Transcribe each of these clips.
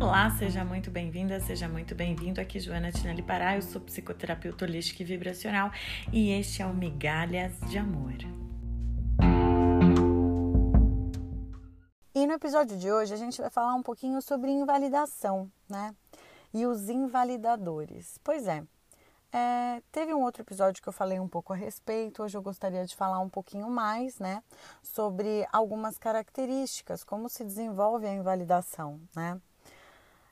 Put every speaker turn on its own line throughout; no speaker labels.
Olá, seja muito bem-vinda, seja muito bem-vindo. Aqui Joana Tinelli Pará, eu sou psicoterapeuta holística e vibracional e este é o Migalhas de Amor.
E no episódio de hoje a gente vai falar um pouquinho sobre invalidação, né? E os invalidadores. Pois é, é, teve um outro episódio que eu falei um pouco a respeito. Hoje eu gostaria de falar um pouquinho mais, né, sobre algumas características, como se desenvolve a invalidação, né?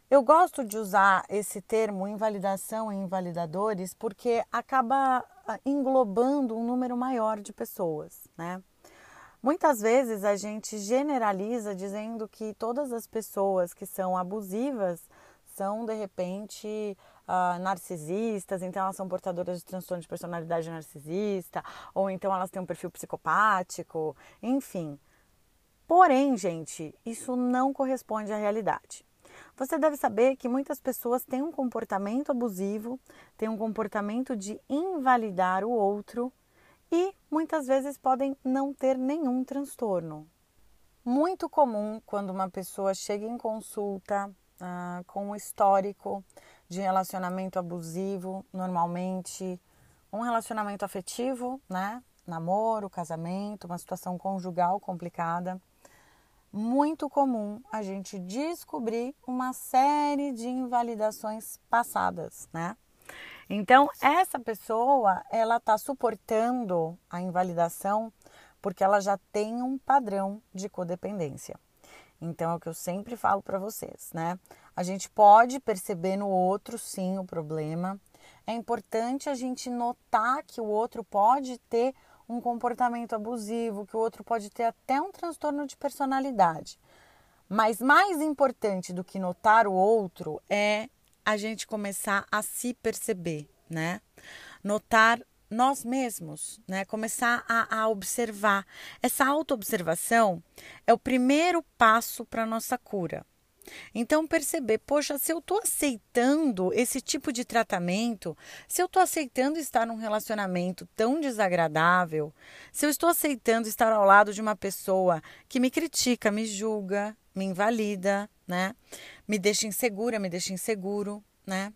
Eu gosto de usar esse termo invalidação e invalidadores porque acaba ah, englobando um número maior de pessoas, né? Muitas vezes a gente generaliza dizendo que todas as pessoas que são abusivas são de repente uh, narcisistas, então elas são portadoras de transtorno de personalidade narcisista, ou então elas têm um perfil psicopático, enfim. Porém, gente, isso não corresponde à realidade. Você deve saber que muitas pessoas têm um comportamento abusivo, têm um comportamento de invalidar o outro e muitas vezes podem não ter nenhum transtorno. Muito comum quando uma pessoa chega em consulta ah, com um histórico de relacionamento abusivo, normalmente um relacionamento afetivo, né? Namoro, casamento, uma situação conjugal complicada. Muito comum a gente descobrir uma série de invalidações passadas, né? Então, essa pessoa, ela está suportando a invalidação porque ela já tem um padrão de codependência. Então, é o que eu sempre falo para vocês, né? A gente pode perceber no outro, sim, o problema. É importante a gente notar que o outro pode ter um comportamento abusivo, que o outro pode ter até um transtorno de personalidade. Mas mais importante do que notar o outro é a gente começar a se perceber, né? Notar nós mesmos, né? Começar a, a observar. Essa autoobservação é o primeiro passo para a nossa cura. Então, perceber, poxa, se eu estou aceitando esse tipo de tratamento, se eu estou aceitando estar num relacionamento tão desagradável, se eu estou aceitando estar ao lado de uma pessoa que me critica, me julga, me invalida, né? Me deixa insegura, me deixa inseguro, né?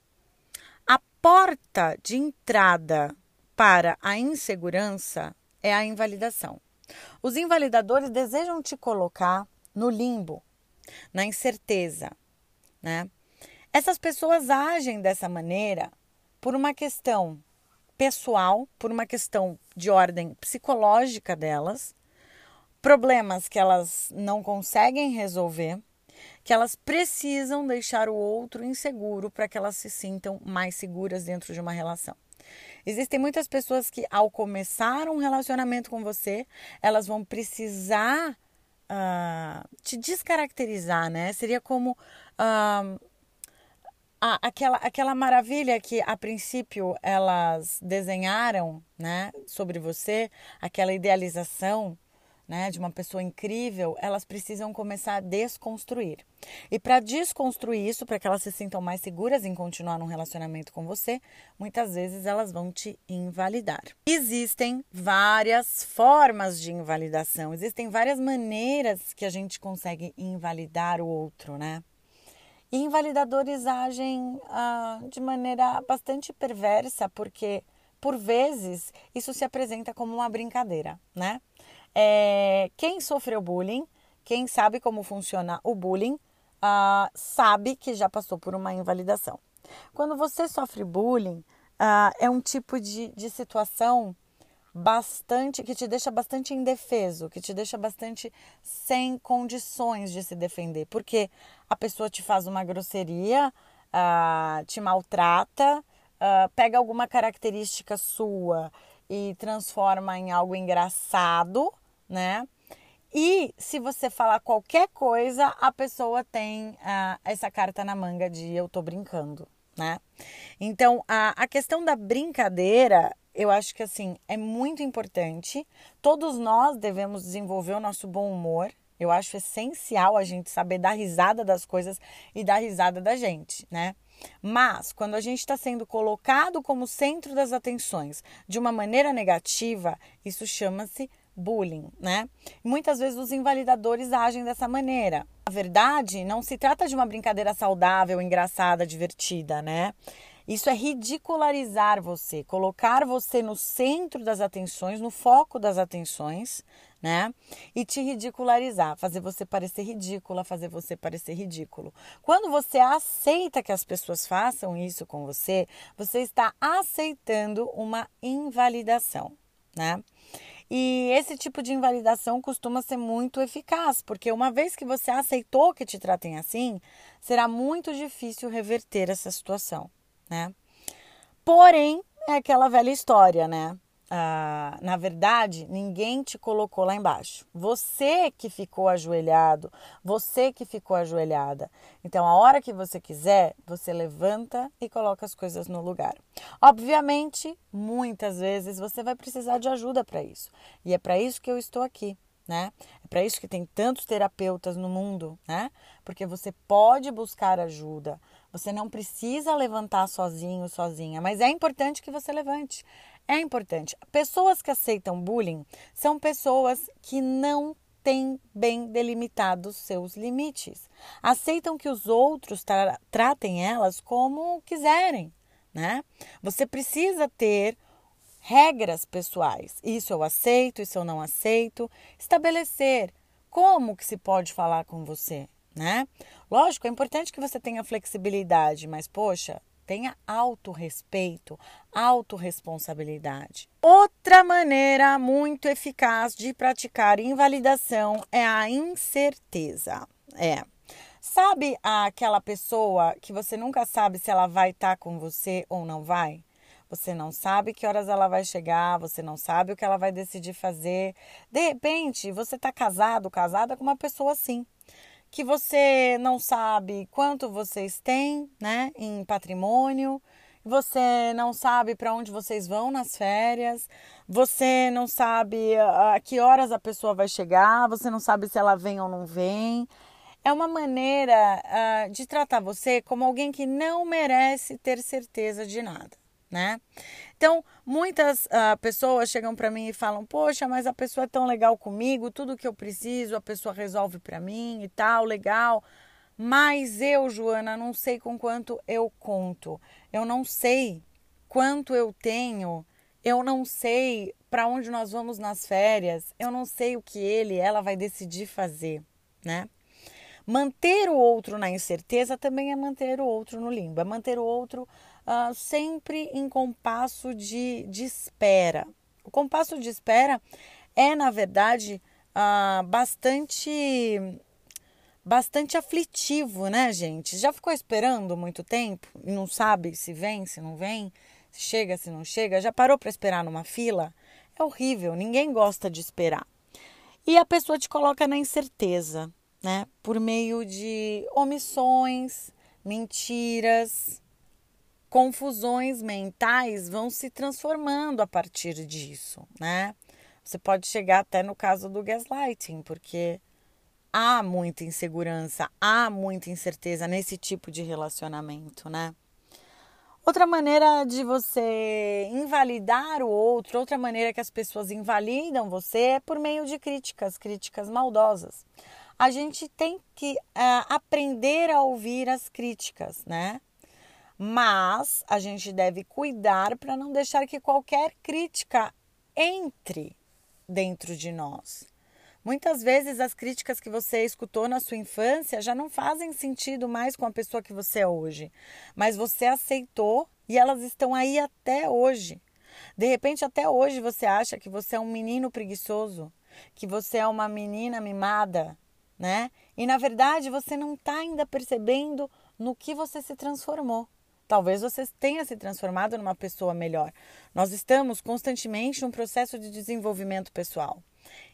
A porta de entrada para a insegurança é a invalidação. Os invalidadores desejam te colocar no limbo, na incerteza, né? Essas pessoas agem dessa maneira por uma questão pessoal, por uma questão de ordem psicológica delas, problemas que elas não conseguem resolver, que elas precisam deixar o outro inseguro para que elas se sintam mais seguras dentro de uma relação. Existem muitas pessoas que, ao começar um relacionamento com você, elas vão precisar uh, te descaracterizar, né? Seria como uh, a, aquela, aquela maravilha que, a princípio, elas desenharam, né, sobre você, aquela idealização né, de uma pessoa incrível, elas precisam começar a desconstruir. E para desconstruir isso, para que elas se sintam mais seguras em continuar num relacionamento com você, muitas vezes elas vão te invalidar. Existem várias formas de invalidação, existem várias maneiras que a gente consegue invalidar o outro, né? E invalidadores agem ah, de maneira bastante perversa, porque por vezes isso se apresenta como uma brincadeira, né? É, quem sofreu bullying, quem sabe como funciona o bullying, uh, sabe que já passou por uma invalidação. Quando você sofre bullying, uh, é um tipo de, de situação bastante que te deixa bastante indefeso, que te deixa bastante sem condições de se defender, porque a pessoa te faz uma grosseria, uh, te maltrata, uh, pega alguma característica sua e transforma em algo engraçado né? E se você falar qualquer coisa, a pessoa tem ah, essa carta na manga de eu tô brincando, né? Então, a, a questão da brincadeira, eu acho que assim, é muito importante. Todos nós devemos desenvolver o nosso bom humor. Eu acho essencial a gente saber dar risada das coisas e dar risada da gente, né? Mas, quando a gente está sendo colocado como centro das atenções de uma maneira negativa, isso chama-se bullying, né? Muitas vezes os invalidadores agem dessa maneira. Na verdade, não se trata de uma brincadeira saudável, engraçada, divertida, né? Isso é ridicularizar você, colocar você no centro das atenções, no foco das atenções, né? E te ridicularizar, fazer você parecer ridícula, fazer você parecer ridículo. Quando você aceita que as pessoas façam isso com você, você está aceitando uma invalidação, né? E esse tipo de invalidação costuma ser muito eficaz, porque uma vez que você aceitou que te tratem assim, será muito difícil reverter essa situação, né? Porém, é aquela velha história, né? Ah, na verdade, ninguém te colocou lá embaixo. Você que ficou ajoelhado, você que ficou ajoelhada. Então, a hora que você quiser, você levanta e coloca as coisas no lugar. Obviamente, muitas vezes você vai precisar de ajuda para isso. E é para isso que eu estou aqui. Né? É para isso que tem tantos terapeutas no mundo, né? Porque você pode buscar ajuda. Você não precisa levantar sozinho, sozinha, mas é importante que você levante é importante. Pessoas que aceitam bullying são pessoas que não têm bem delimitados seus limites. Aceitam que os outros tra tratem elas como quiserem, né? Você precisa ter regras pessoais. Isso eu aceito, isso eu não aceito. Estabelecer como que se pode falar com você, né? Lógico, é importante que você tenha flexibilidade, mas poxa, tenha autorrespeito, autorresponsabilidade. Outra maneira muito eficaz de praticar invalidação é a incerteza. É. Sabe aquela pessoa que você nunca sabe se ela vai estar tá com você ou não vai? Você não sabe que horas ela vai chegar, você não sabe o que ela vai decidir fazer. De repente, você está casado, casada com uma pessoa assim que você não sabe quanto vocês têm, né, em patrimônio, você não sabe para onde vocês vão nas férias, você não sabe a que horas a pessoa vai chegar, você não sabe se ela vem ou não vem. É uma maneira uh, de tratar você como alguém que não merece ter certeza de nada, né? Então, muitas uh, pessoas chegam para mim e falam: Poxa, mas a pessoa é tão legal comigo, tudo que eu preciso a pessoa resolve para mim e tal, legal. Mas eu, Joana, não sei com quanto eu conto. Eu não sei quanto eu tenho. Eu não sei para onde nós vamos nas férias. Eu não sei o que ele, ela vai decidir fazer, né? Manter o outro na incerteza também é manter o outro no limbo, é manter o outro uh, sempre em compasso de, de espera. O compasso de espera é, na verdade, uh, bastante bastante aflitivo, né, gente? Já ficou esperando muito tempo e não sabe se vem, se não vem, se chega, se não chega? Já parou para esperar numa fila? É horrível, ninguém gosta de esperar. E a pessoa te coloca na incerteza, né? Por meio de omissões, mentiras, confusões mentais vão se transformando a partir disso, né? Você pode chegar até no caso do gaslighting, porque há muita insegurança, há muita incerteza nesse tipo de relacionamento, né? Outra maneira de você invalidar o outro, outra maneira que as pessoas invalidam você é por meio de críticas, críticas maldosas. A gente tem que uh, aprender a ouvir as críticas, né? Mas a gente deve cuidar para não deixar que qualquer crítica entre dentro de nós. Muitas vezes as críticas que você escutou na sua infância já não fazem sentido mais com a pessoa que você é hoje, mas você aceitou e elas estão aí até hoje. De repente, até hoje você acha que você é um menino preguiçoso, que você é uma menina mimada, né? E na verdade você não está ainda percebendo no que você se transformou. Talvez você tenha se transformado numa pessoa melhor. Nós estamos constantemente num processo de desenvolvimento pessoal.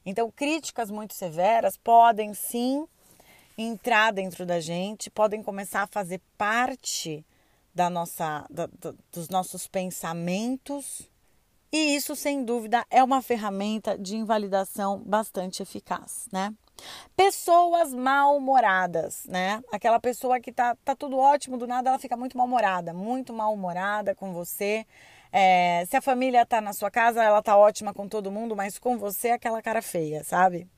Então, críticas muito severas podem sim entrar dentro da gente, podem começar a fazer parte da nossa, da, da, dos nossos pensamentos. E isso, sem dúvida, é uma ferramenta de invalidação bastante eficaz, né? Pessoas mal-humoradas, né? Aquela pessoa que tá, tá tudo ótimo, do nada ela fica muito mal-humorada, muito mal-humorada com você. É, se a família tá na sua casa, ela tá ótima com todo mundo, mas com você é aquela cara feia, sabe?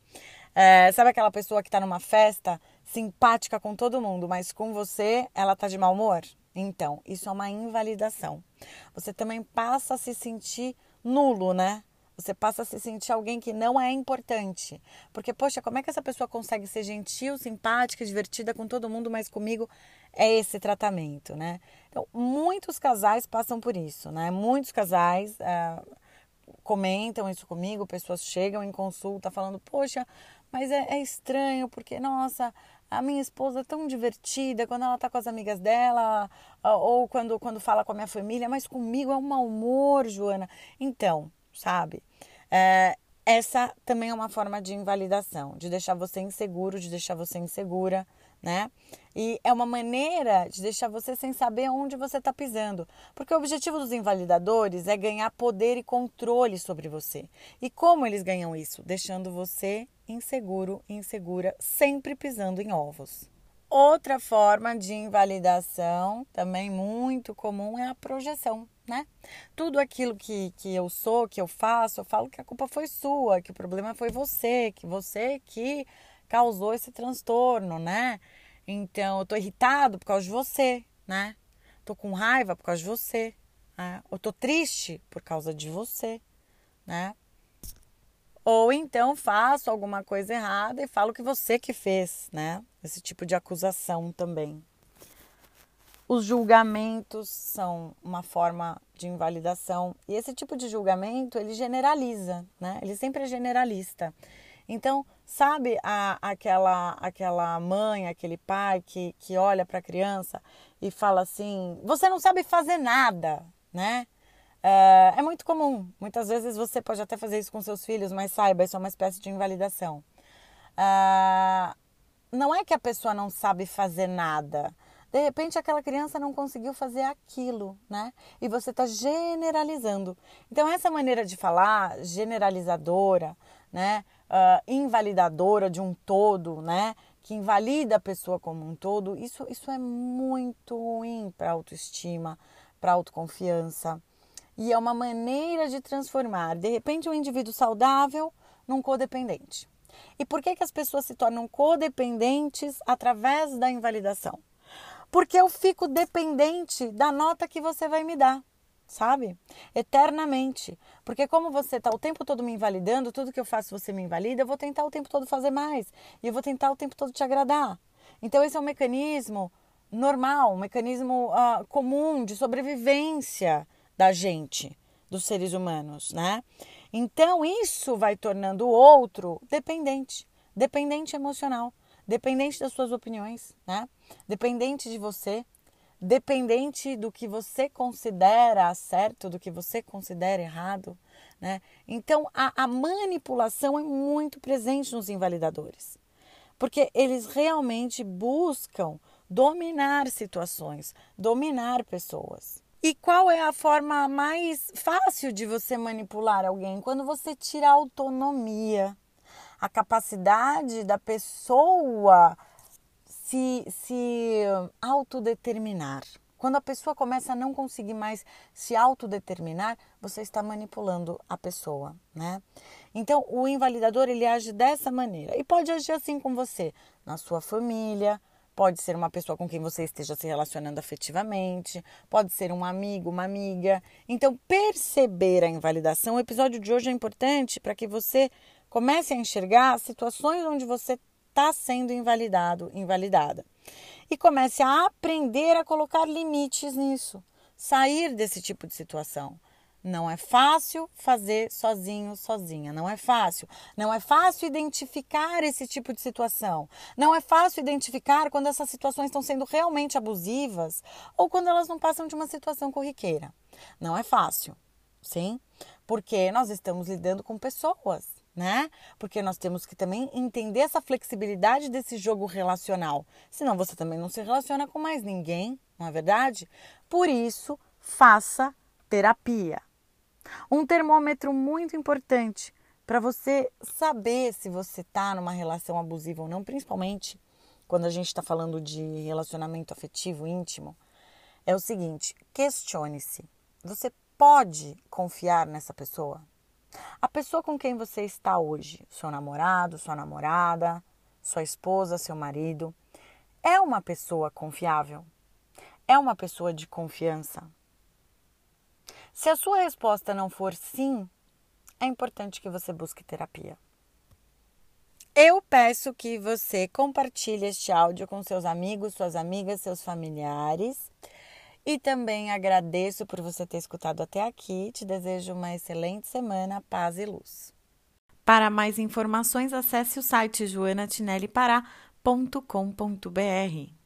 É, sabe aquela pessoa que está numa festa, simpática com todo mundo, mas com você ela tá de mau humor? Então, isso é uma invalidação. Você também passa a se sentir nulo, né? Você passa a se sentir alguém que não é importante. Porque, poxa, como é que essa pessoa consegue ser gentil, simpática, divertida com todo mundo, mas comigo é esse tratamento, né? Então, muitos casais passam por isso, né? Muitos casais é, comentam isso comigo, pessoas chegam em consulta falando, poxa, mas é, é estranho, porque, nossa, a minha esposa é tão divertida quando ela tá com as amigas dela ou quando, quando fala com a minha família, mas comigo é um mau humor, Joana. Então, sabe? É, essa também é uma forma de invalidação, de deixar você inseguro, de deixar você insegura, né? E é uma maneira de deixar você sem saber onde você está pisando. Porque o objetivo dos invalidadores é ganhar poder e controle sobre você. E como eles ganham isso? Deixando você inseguro, insegura, sempre pisando em ovos. Outra forma de invalidação, também muito comum, é a projeção, né? Tudo aquilo que, que eu sou, que eu faço, eu falo que a culpa foi sua, que o problema foi você, que você que causou esse transtorno, né? Então, eu tô irritado por causa de você, né? Tô com raiva por causa de você, né? Eu tô triste por causa de você, né? Ou então faço alguma coisa errada e falo que você que fez, né? Esse tipo de acusação também. Os julgamentos são uma forma de invalidação e esse tipo de julgamento ele generaliza, né? Ele sempre é generalista. Então, sabe a, aquela aquela mãe, aquele pai que, que olha para a criança e fala assim: você não sabe fazer nada, né? É, é muito comum. Muitas vezes você pode até fazer isso com seus filhos, mas saiba, isso é uma espécie de invalidação. É, não é que a pessoa não sabe fazer nada. De repente aquela criança não conseguiu fazer aquilo, né? E você está generalizando. Então essa maneira de falar, generalizadora, né? Uh, invalidadora de um todo, né? Que invalida a pessoa como um todo, isso, isso é muito ruim para autoestima, para autoconfiança. E é uma maneira de transformar, de repente, um indivíduo saudável num codependente. E por que, que as pessoas se tornam codependentes através da invalidação? Porque eu fico dependente da nota que você vai me dar, sabe? Eternamente. Porque como você está o tempo todo me invalidando, tudo que eu faço você me invalida, eu vou tentar o tempo todo fazer mais. E eu vou tentar o tempo todo te agradar. Então esse é um mecanismo normal, um mecanismo uh, comum de sobrevivência da gente, dos seres humanos, né? Então isso vai tornando o outro dependente, dependente emocional, dependente das suas opiniões, né? Dependente de você, dependente do que você considera certo, do que você considera errado, né? Então a, a manipulação é muito presente nos invalidadores, porque eles realmente buscam dominar situações, dominar pessoas. E qual é a forma mais fácil de você manipular alguém? Quando você tira a autonomia, a capacidade da pessoa se, se autodeterminar. Quando a pessoa começa a não conseguir mais se autodeterminar, você está manipulando a pessoa, né? Então, o invalidador ele age dessa maneira e pode agir assim com você, na sua família, Pode ser uma pessoa com quem você esteja se relacionando afetivamente, pode ser um amigo, uma amiga. Então, perceber a invalidação, o episódio de hoje é importante para que você comece a enxergar situações onde você está sendo invalidado, invalidada. E comece a aprender a colocar limites nisso, sair desse tipo de situação. Não é fácil fazer sozinho, sozinha. Não é fácil. Não é fácil identificar esse tipo de situação. Não é fácil identificar quando essas situações estão sendo realmente abusivas ou quando elas não passam de uma situação corriqueira. Não é fácil, sim? Porque nós estamos lidando com pessoas, né? Porque nós temos que também entender essa flexibilidade desse jogo relacional. Senão você também não se relaciona com mais ninguém, não é verdade? Por isso, faça terapia. Um termômetro muito importante para você saber se você está numa relação abusiva ou não, principalmente quando a gente está falando de relacionamento afetivo íntimo, é o seguinte: questione-se. Você pode confiar nessa pessoa? A pessoa com quem você está hoje, seu namorado, sua namorada, sua esposa, seu marido, é uma pessoa confiável? É uma pessoa de confiança? Se a sua resposta não for sim, é importante que você busque terapia. Eu peço que você compartilhe este áudio com seus amigos, suas amigas, seus familiares. E também agradeço por você ter escutado até aqui. Te desejo uma excelente semana, paz e luz.
Para mais informações, acesse o site joanatinellipará.com.br.